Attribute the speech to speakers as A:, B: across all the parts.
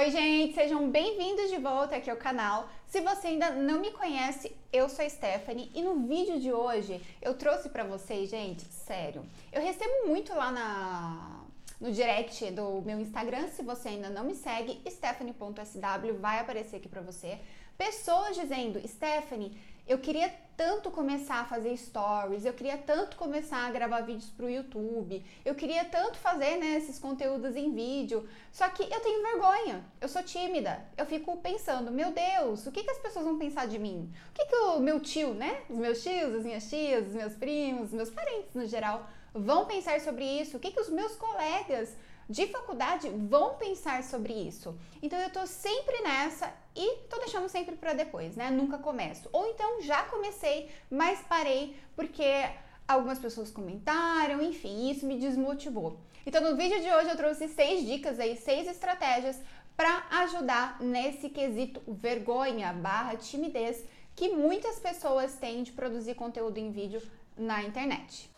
A: Oi, gente, sejam bem-vindos de volta aqui ao canal. Se você ainda não me conhece, eu sou a Stephanie e no vídeo de hoje eu trouxe para vocês, gente, sério, eu recebo muito lá na no direct do meu Instagram, se você ainda não me segue, stephanie.sw vai aparecer aqui para você. Pessoas dizendo, Stephanie, eu queria tanto começar a fazer stories, eu queria tanto começar a gravar vídeos para o YouTube, eu queria tanto fazer né, esses conteúdos em vídeo, só que eu tenho vergonha, eu sou tímida, eu fico pensando, meu Deus, o que, que as pessoas vão pensar de mim? O que, que o meu tio, né, os meus tios, as minhas tias, os meus primos, os meus parentes no geral, vão pensar sobre isso? O que, que os meus colegas de faculdade vão pensar sobre isso. Então eu tô sempre nessa e tô deixando sempre para depois, né? Nunca começo. Ou então já comecei, mas parei porque algumas pessoas comentaram, enfim, isso me desmotivou. Então no vídeo de hoje eu trouxe seis dicas aí, seis estratégias para ajudar nesse quesito vergonha barra timidez que muitas pessoas têm de produzir conteúdo em vídeo na internet.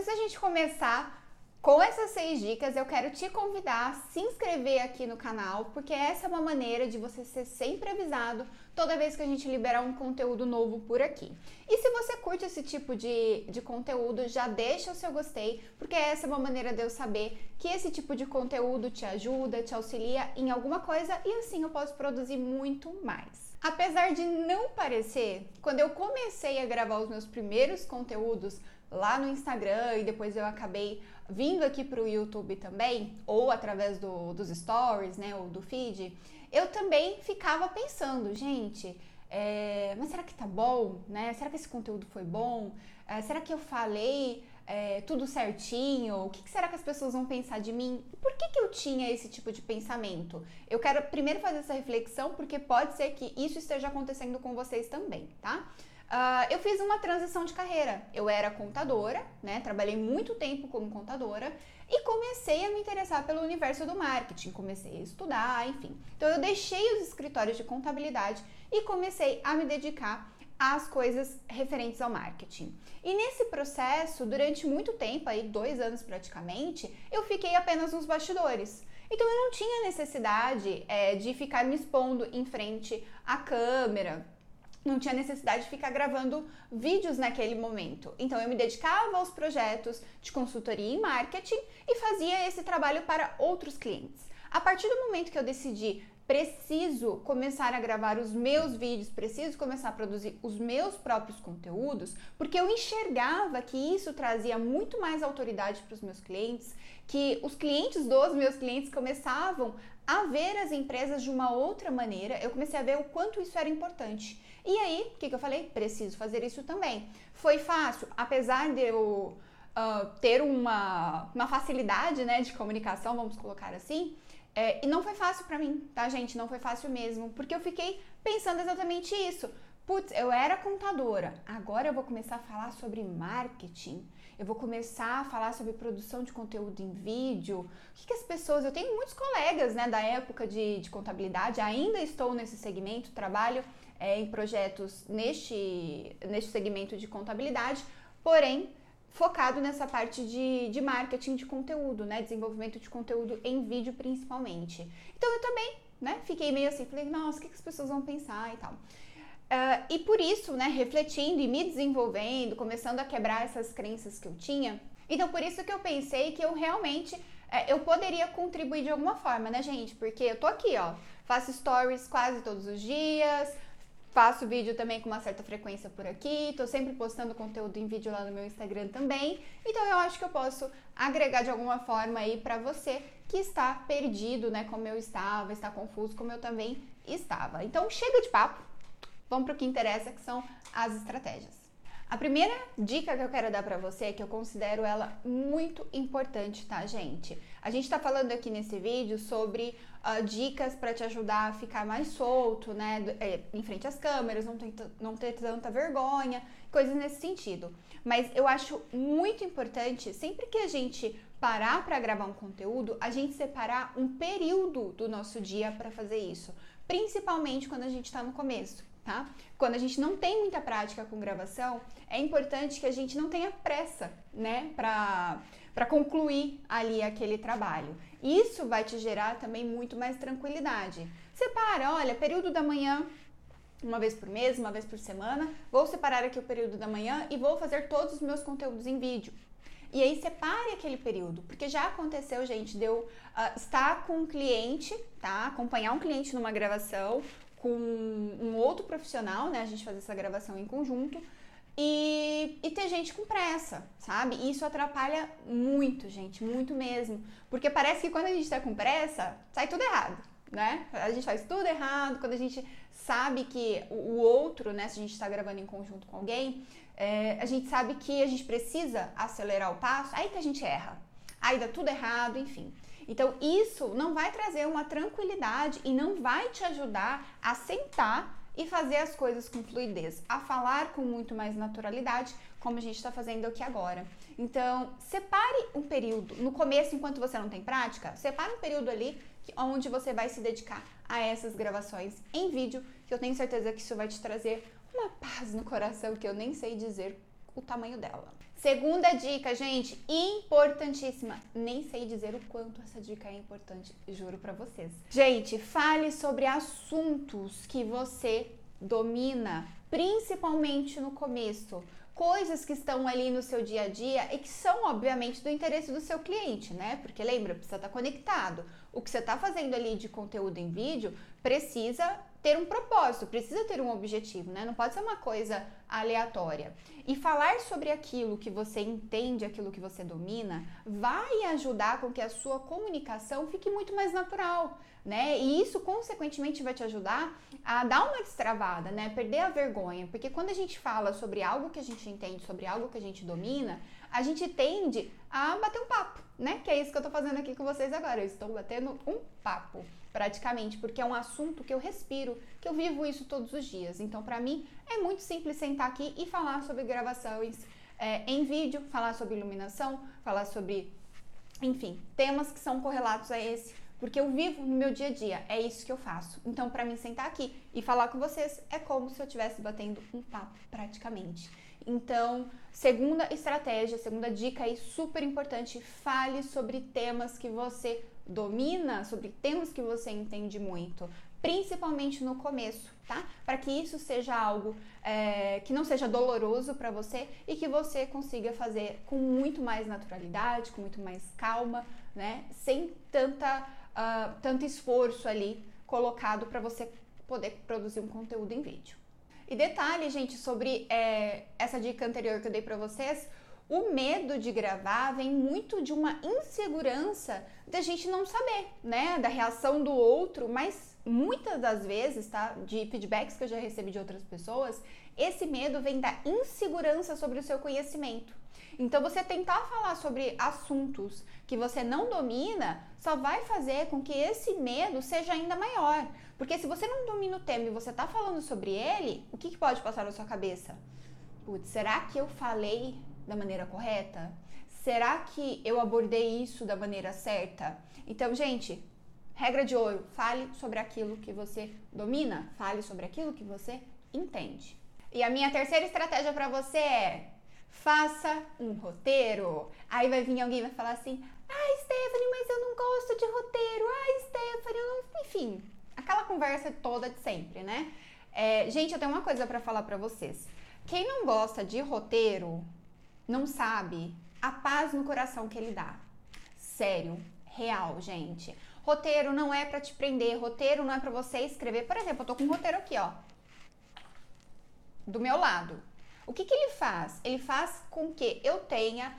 A: Gente começar com essas seis dicas, eu quero te convidar a se inscrever aqui no canal, porque essa é uma maneira de você ser sempre avisado toda vez que a gente liberar um conteúdo novo por aqui. E se você curte esse tipo de, de conteúdo, já deixa o seu gostei, porque essa é uma maneira de eu saber que esse tipo de conteúdo te ajuda, te auxilia em alguma coisa e assim eu posso produzir muito mais. Apesar de não parecer, quando eu comecei a gravar os meus primeiros conteúdos, lá no Instagram e depois eu acabei vindo aqui para o YouTube também, ou através do, dos stories, né, ou do feed, eu também ficava pensando, gente, é, mas será que tá bom, né? Será que esse conteúdo foi bom? É, será que eu falei é, tudo certinho? O que, que, será que as pessoas vão pensar de mim? Por que, que eu tinha esse tipo de pensamento? Eu quero primeiro fazer essa reflexão porque pode ser que isso esteja acontecendo com vocês também, tá? Uh, eu fiz uma transição de carreira. Eu era contadora, né? Trabalhei muito tempo como contadora e comecei a me interessar pelo universo do marketing. Comecei a estudar, enfim. Então eu deixei os escritórios de contabilidade e comecei a me dedicar às coisas referentes ao marketing. E nesse processo, durante muito tempo, aí dois anos praticamente, eu fiquei apenas nos bastidores. Então eu não tinha necessidade é, de ficar me expondo em frente à câmera não tinha necessidade de ficar gravando vídeos naquele momento. Então eu me dedicava aos projetos de consultoria em marketing e fazia esse trabalho para outros clientes. A partir do momento que eu decidi preciso começar a gravar os meus vídeos, preciso começar a produzir os meus próprios conteúdos, porque eu enxergava que isso trazia muito mais autoridade para os meus clientes, que os clientes dos meus clientes começavam a ver as empresas de uma outra maneira, eu comecei a ver o quanto isso era importante. E aí, o que, que eu falei? Preciso fazer isso também. Foi fácil, apesar de eu uh, ter uma, uma facilidade né, de comunicação, vamos colocar assim, é, e não foi fácil para mim, tá, gente? Não foi fácil mesmo, porque eu fiquei pensando exatamente isso. Putz, eu era contadora, agora eu vou começar a falar sobre marketing, eu vou começar a falar sobre produção de conteúdo em vídeo. O que, que as pessoas. Eu tenho muitos colegas né, da época de, de contabilidade, ainda estou nesse segmento, trabalho é, em projetos neste, neste segmento de contabilidade, porém focado nessa parte de, de marketing de conteúdo, né? Desenvolvimento de conteúdo em vídeo principalmente. Então eu também, né? Fiquei meio assim, falei, nossa, o que, que as pessoas vão pensar e tal. Uh, e por isso, né, refletindo e me desenvolvendo, começando a quebrar essas crenças que eu tinha, então por isso que eu pensei que eu realmente é, eu poderia contribuir de alguma forma, né, gente? Porque eu tô aqui, ó, faço stories quase todos os dias, Faço vídeo também com uma certa frequência por aqui, tô sempre postando conteúdo em vídeo lá no meu Instagram também. Então eu acho que eu posso agregar de alguma forma aí para você que está perdido, né, como eu estava, está confuso como eu também estava. Então chega de papo. Vamos para o que interessa, que são as estratégias. A primeira dica que eu quero dar para você que eu considero ela muito importante, tá, gente? A gente tá falando aqui nesse vídeo sobre uh, dicas para te ajudar a ficar mais solto, né, é, em frente às câmeras, não ter, não ter tanta vergonha, coisas nesse sentido. Mas eu acho muito importante, sempre que a gente parar para gravar um conteúdo, a gente separar um período do nosso dia para fazer isso, principalmente quando a gente está no começo. Tá? Quando a gente não tem muita prática com gravação, é importante que a gente não tenha pressa, né, para para concluir ali aquele trabalho. Isso vai te gerar também muito mais tranquilidade. Separa, olha, período da manhã, uma vez por mês, uma vez por semana, vou separar aqui o período da manhã e vou fazer todos os meus conteúdos em vídeo. E aí separe aquele período, porque já aconteceu, gente, de eu uh, estar com um cliente, tá? Acompanhar um cliente numa gravação com um outro profissional, né? A gente fazer essa gravação em conjunto. E, e ter gente com pressa, sabe? E isso atrapalha muito, gente, muito mesmo. Porque parece que quando a gente tá com pressa, sai tudo errado, né? A gente faz tudo errado, quando a gente sabe que o outro, né, se a gente está gravando em conjunto com alguém, é, a gente sabe que a gente precisa acelerar o passo, aí que a gente erra. Aí dá tudo errado, enfim. Então, isso não vai trazer uma tranquilidade e não vai te ajudar a sentar e fazer as coisas com fluidez, a falar com muito mais naturalidade, como a gente está fazendo aqui agora. Então, separe um período, no começo, enquanto você não tem prática, separe um período ali onde você vai se dedicar a essas gravações em vídeo, que eu tenho certeza que isso vai te trazer uma paz no coração que eu nem sei dizer o tamanho dela. Segunda dica, gente, importantíssima. Nem sei dizer o quanto essa dica é importante, juro para vocês. Gente, fale sobre assuntos que você domina, principalmente no começo. Coisas que estão ali no seu dia a dia e que são, obviamente, do interesse do seu cliente, né? Porque lembra, precisa estar conectado. O que você está fazendo ali de conteúdo em vídeo precisa ter um propósito, precisa ter um objetivo, né? Não pode ser uma coisa aleatória. E falar sobre aquilo que você entende, aquilo que você domina, vai ajudar com que a sua comunicação fique muito mais natural, né? E isso, consequentemente, vai te ajudar a dar uma destravada, né? Perder a vergonha. Porque quando a gente fala sobre algo que a gente entende, sobre algo que a gente domina, a gente tende a bater um papo, né? Que é isso que eu tô fazendo aqui com vocês agora. Eu estou batendo um papo praticamente, porque é um assunto que eu respiro, que eu vivo isso todos os dias. Então, para mim, é muito simples sentar aqui e falar sobre gravações é, em vídeo, falar sobre iluminação, falar sobre, enfim, temas que são correlatos a esse, porque eu vivo no meu dia a dia, é isso que eu faço. Então, para mim sentar aqui e falar com vocês é como se eu estivesse batendo um papo praticamente. Então, segunda estratégia, segunda dica aí super importante, fale sobre temas que você domina, sobre temas que você entende muito, principalmente no começo, tá? Para que isso seja algo é, que não seja doloroso para você e que você consiga fazer com muito mais naturalidade, com muito mais calma, né? Sem tanta, uh, tanto esforço ali colocado para você poder produzir um conteúdo em vídeo. E detalhe, gente, sobre é, essa dica anterior que eu dei para vocês, o medo de gravar vem muito de uma insegurança da gente não saber, né, da reação do outro, mas muitas das vezes, tá, de feedbacks que eu já recebi de outras pessoas, esse medo vem da insegurança sobre o seu conhecimento. Então, você tentar falar sobre assuntos que você não domina só vai fazer com que esse medo seja ainda maior. Porque se você não domina o tema e você está falando sobre ele, o que, que pode passar na sua cabeça? Putz, será que eu falei da maneira correta? Será que eu abordei isso da maneira certa? Então, gente, regra de ouro: fale sobre aquilo que você domina, fale sobre aquilo que você entende. E a minha terceira estratégia para você é faça um roteiro. Aí vai vir alguém e vai falar assim: ah, Stephanie, mas eu não gosto de roteiro. Ah, Stephanie, eu não. Enfim, aquela conversa toda de sempre, né? É, gente, eu tenho uma coisa para falar para vocês. Quem não gosta de roteiro não sabe a paz no coração que ele dá. Sério, real, gente. Roteiro não é para te prender, roteiro não é para você escrever. Por exemplo, eu tô com um roteiro aqui, ó. Do meu lado. O que, que ele faz? Ele faz com que eu tenha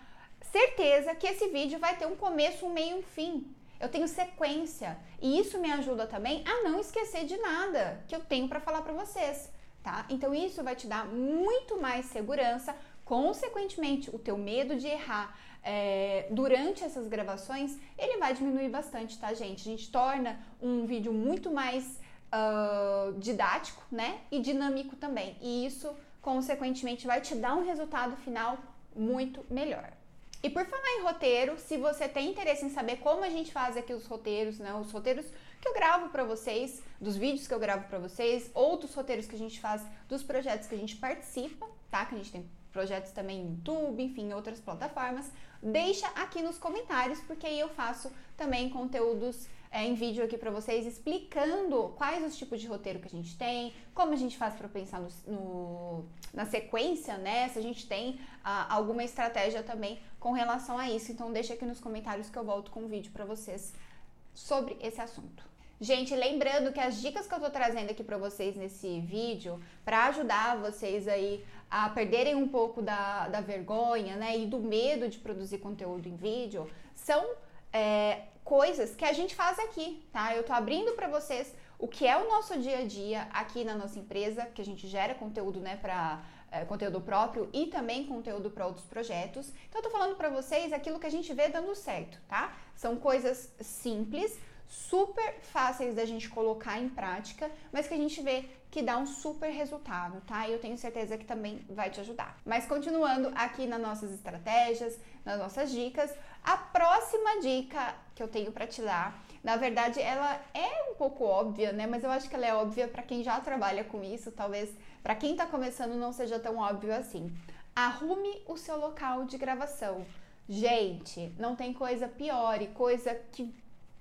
A: certeza que esse vídeo vai ter um começo, um meio e um fim. Eu tenho sequência. E isso me ajuda também a não esquecer de nada que eu tenho para falar para vocês, tá? Então isso vai te dar muito mais segurança, consequentemente, o teu medo de errar é, durante essas gravações, ele vai diminuir bastante, tá, gente? A gente torna um vídeo muito mais uh, didático, né? E dinâmico também. E isso consequentemente vai te dar um resultado final muito melhor. E por falar em roteiro, se você tem interesse em saber como a gente faz aqui os roteiros, né, os roteiros que eu gravo para vocês, dos vídeos que eu gravo para vocês, ou dos roteiros que a gente faz dos projetos que a gente participa, tá? Que a gente tem projetos também no YouTube, enfim, outras plataformas, deixa aqui nos comentários, porque aí eu faço também conteúdos é, em vídeo aqui para vocês explicando quais os tipos de roteiro que a gente tem, como a gente faz para pensar no, no, na sequência, né? Se a gente tem ah, alguma estratégia também com relação a isso. Então deixa aqui nos comentários que eu volto com um vídeo para vocês sobre esse assunto. Gente, lembrando que as dicas que eu tô trazendo aqui para vocês nesse vídeo, para ajudar vocês aí a perderem um pouco da, da vergonha, né, e do medo de produzir conteúdo em vídeo, são é, coisas que a gente faz aqui, tá? Eu tô abrindo para vocês o que é o nosso dia a dia aqui na nossa empresa, que a gente gera conteúdo, né, para é, conteúdo próprio e também conteúdo para outros projetos. Então eu tô falando para vocês aquilo que a gente vê dando certo, tá? São coisas simples, super fáceis da gente colocar em prática, mas que a gente vê que dá um super resultado, tá? E eu tenho certeza que também vai te ajudar. Mas continuando aqui nas nossas estratégias, nas nossas dicas, a próxima dica que eu tenho para te dar, na verdade, ela é um pouco óbvia, né? Mas eu acho que ela é óbvia para quem já trabalha com isso, talvez para quem tá começando não seja tão óbvio assim. Arrume o seu local de gravação. Gente, não tem coisa pior e coisa que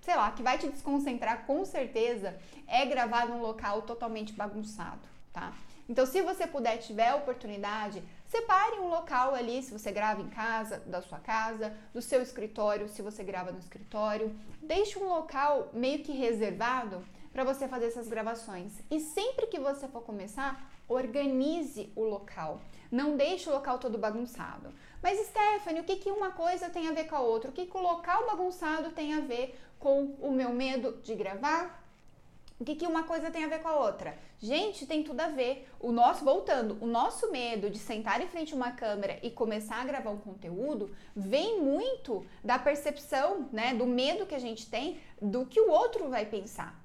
A: sei lá, que vai te desconcentrar com certeza é gravar num local totalmente bagunçado, tá? Então, se você puder, tiver a oportunidade, separe um local ali, se você grava em casa, da sua casa, do seu escritório, se você grava no escritório, deixe um local meio que reservado para você fazer essas gravações. E sempre que você for começar, organize o local. Não deixe o local todo bagunçado. Mas, Stephanie, o que, que uma coisa tem a ver com a outra? O que, que o local bagunçado tem a ver com o meu medo de gravar? O que, que uma coisa tem a ver com a outra? Gente, tem tudo a ver. O nosso, voltando, o nosso medo de sentar em frente a uma câmera e começar a gravar um conteúdo vem muito da percepção, né, do medo que a gente tem do que o outro vai pensar.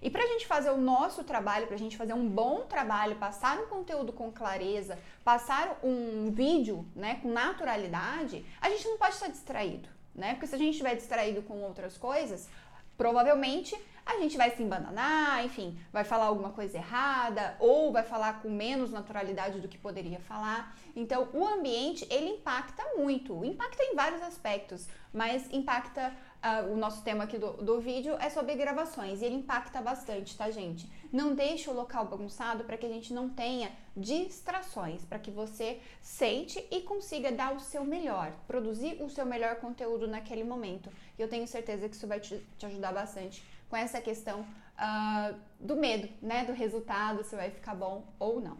A: E para a gente fazer o nosso trabalho, para a gente fazer um bom trabalho, passar um conteúdo com clareza, passar um vídeo né, com naturalidade, a gente não pode estar distraído, né? Porque se a gente estiver distraído com outras coisas, provavelmente a gente vai se embananar, enfim, vai falar alguma coisa errada ou vai falar com menos naturalidade do que poderia falar. Então, o ambiente ele impacta muito, impacta em vários aspectos, mas impacta Uh, o nosso tema aqui do, do vídeo é sobre gravações e ele impacta bastante, tá, gente? Não deixe o local bagunçado para que a gente não tenha distrações, para que você sente e consiga dar o seu melhor, produzir o seu melhor conteúdo naquele momento. E eu tenho certeza que isso vai te, te ajudar bastante com essa questão uh, do medo, né? Do resultado, se vai ficar bom ou não.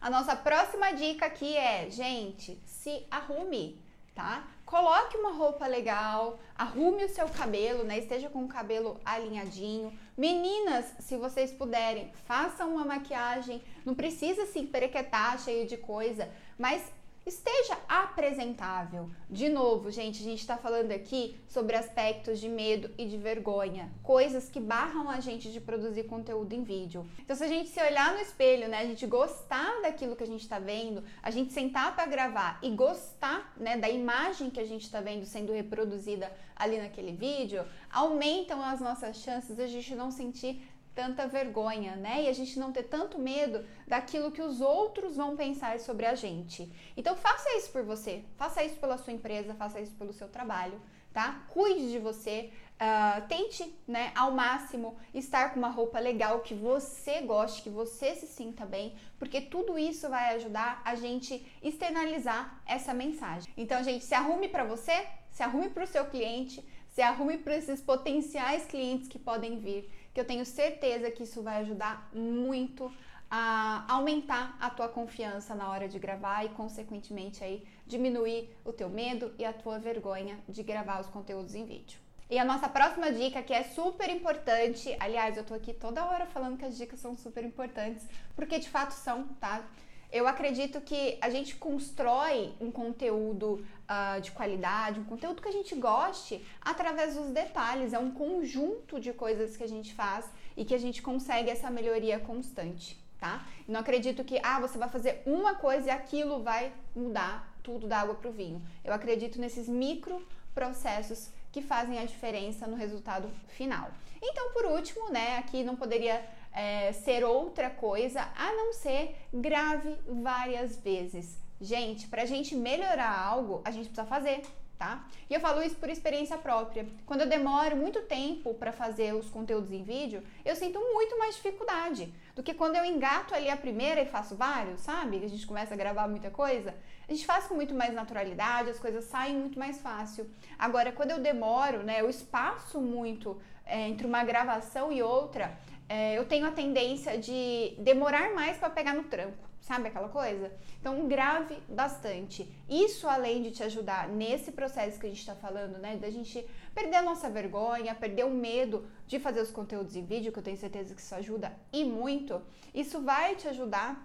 A: A nossa próxima dica aqui é, gente, se arrume tá? Coloque uma roupa legal, arrume o seu cabelo, né? Esteja com o cabelo alinhadinho. Meninas, se vocês puderem, façam uma maquiagem. Não precisa se perequetar cheio de coisa, mas esteja apresentável. De novo, gente, a gente está falando aqui sobre aspectos de medo e de vergonha, coisas que barram a gente de produzir conteúdo em vídeo. Então, se a gente se olhar no espelho, né, a gente gostar daquilo que a gente está vendo, a gente sentar para gravar e gostar, né, da imagem que a gente está vendo sendo reproduzida ali naquele vídeo, aumentam as nossas chances de a gente não sentir tanta vergonha, né? E a gente não ter tanto medo daquilo que os outros vão pensar sobre a gente. Então faça isso por você, faça isso pela sua empresa, faça isso pelo seu trabalho, tá? Cuide de você, uh, tente, né, ao máximo estar com uma roupa legal que você goste, que você se sinta bem, porque tudo isso vai ajudar a gente externalizar essa mensagem. Então, gente, se arrume para você, se arrume para o seu cliente, se arrume para esses potenciais clientes que podem vir que eu tenho certeza que isso vai ajudar muito a aumentar a tua confiança na hora de gravar e consequentemente aí diminuir o teu medo e a tua vergonha de gravar os conteúdos em vídeo. E a nossa próxima dica, que é super importante, aliás, eu tô aqui toda hora falando que as dicas são super importantes, porque de fato são, tá? Eu acredito que a gente constrói um conteúdo uh, de qualidade, um conteúdo que a gente goste através dos detalhes. É um conjunto de coisas que a gente faz e que a gente consegue essa melhoria constante, tá? Não acredito que ah, você vai fazer uma coisa e aquilo vai mudar tudo da água para o vinho. Eu acredito nesses micro processos que fazem a diferença no resultado final. Então, por último, né, aqui não poderia é, ser outra coisa a não ser grave várias vezes. Gente, para a gente melhorar algo, a gente precisa fazer tá? E eu falo isso por experiência própria. Quando eu demoro muito tempo para fazer os conteúdos em vídeo, eu sinto muito mais dificuldade do que quando eu engato ali a primeira e faço vários, sabe? A gente começa a gravar muita coisa. A gente faz com muito mais naturalidade, as coisas saem muito mais fácil. Agora, quando eu demoro, né, eu espaço muito é, entre uma gravação e outra, é, eu tenho a tendência de demorar mais para pegar no tranco. Sabe aquela coisa? Então, grave bastante. Isso, além de te ajudar nesse processo que a gente está falando, né? Da gente perder a nossa vergonha, perder o medo de fazer os conteúdos em vídeo, que eu tenho certeza que isso ajuda e muito. Isso vai te ajudar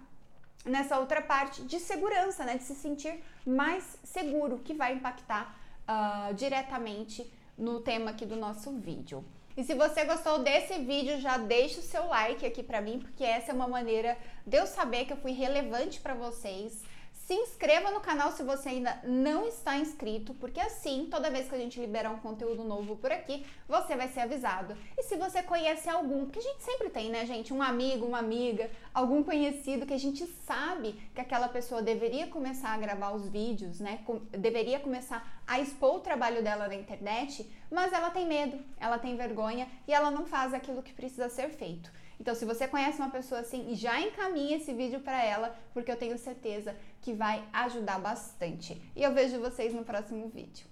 A: nessa outra parte de segurança, né? De se sentir mais seguro, que vai impactar uh, diretamente no tema aqui do nosso vídeo. E se você gostou desse vídeo, já deixa o seu like aqui pra mim, porque essa é uma maneira de eu saber que eu fui relevante para vocês. Se inscreva no canal se você ainda não está inscrito, porque assim, toda vez que a gente liberar um conteúdo novo por aqui, você vai ser avisado. E se você conhece algum, porque a gente sempre tem, né, gente, um amigo, uma amiga, algum conhecido que a gente sabe que aquela pessoa deveria começar a gravar os vídeos, né, deveria começar a expor o trabalho dela na internet, mas ela tem medo, ela tem vergonha e ela não faz aquilo que precisa ser feito. Então, se você conhece uma pessoa assim, já encaminhe esse vídeo para ela, porque eu tenho certeza que vai ajudar bastante. E eu vejo vocês no próximo vídeo.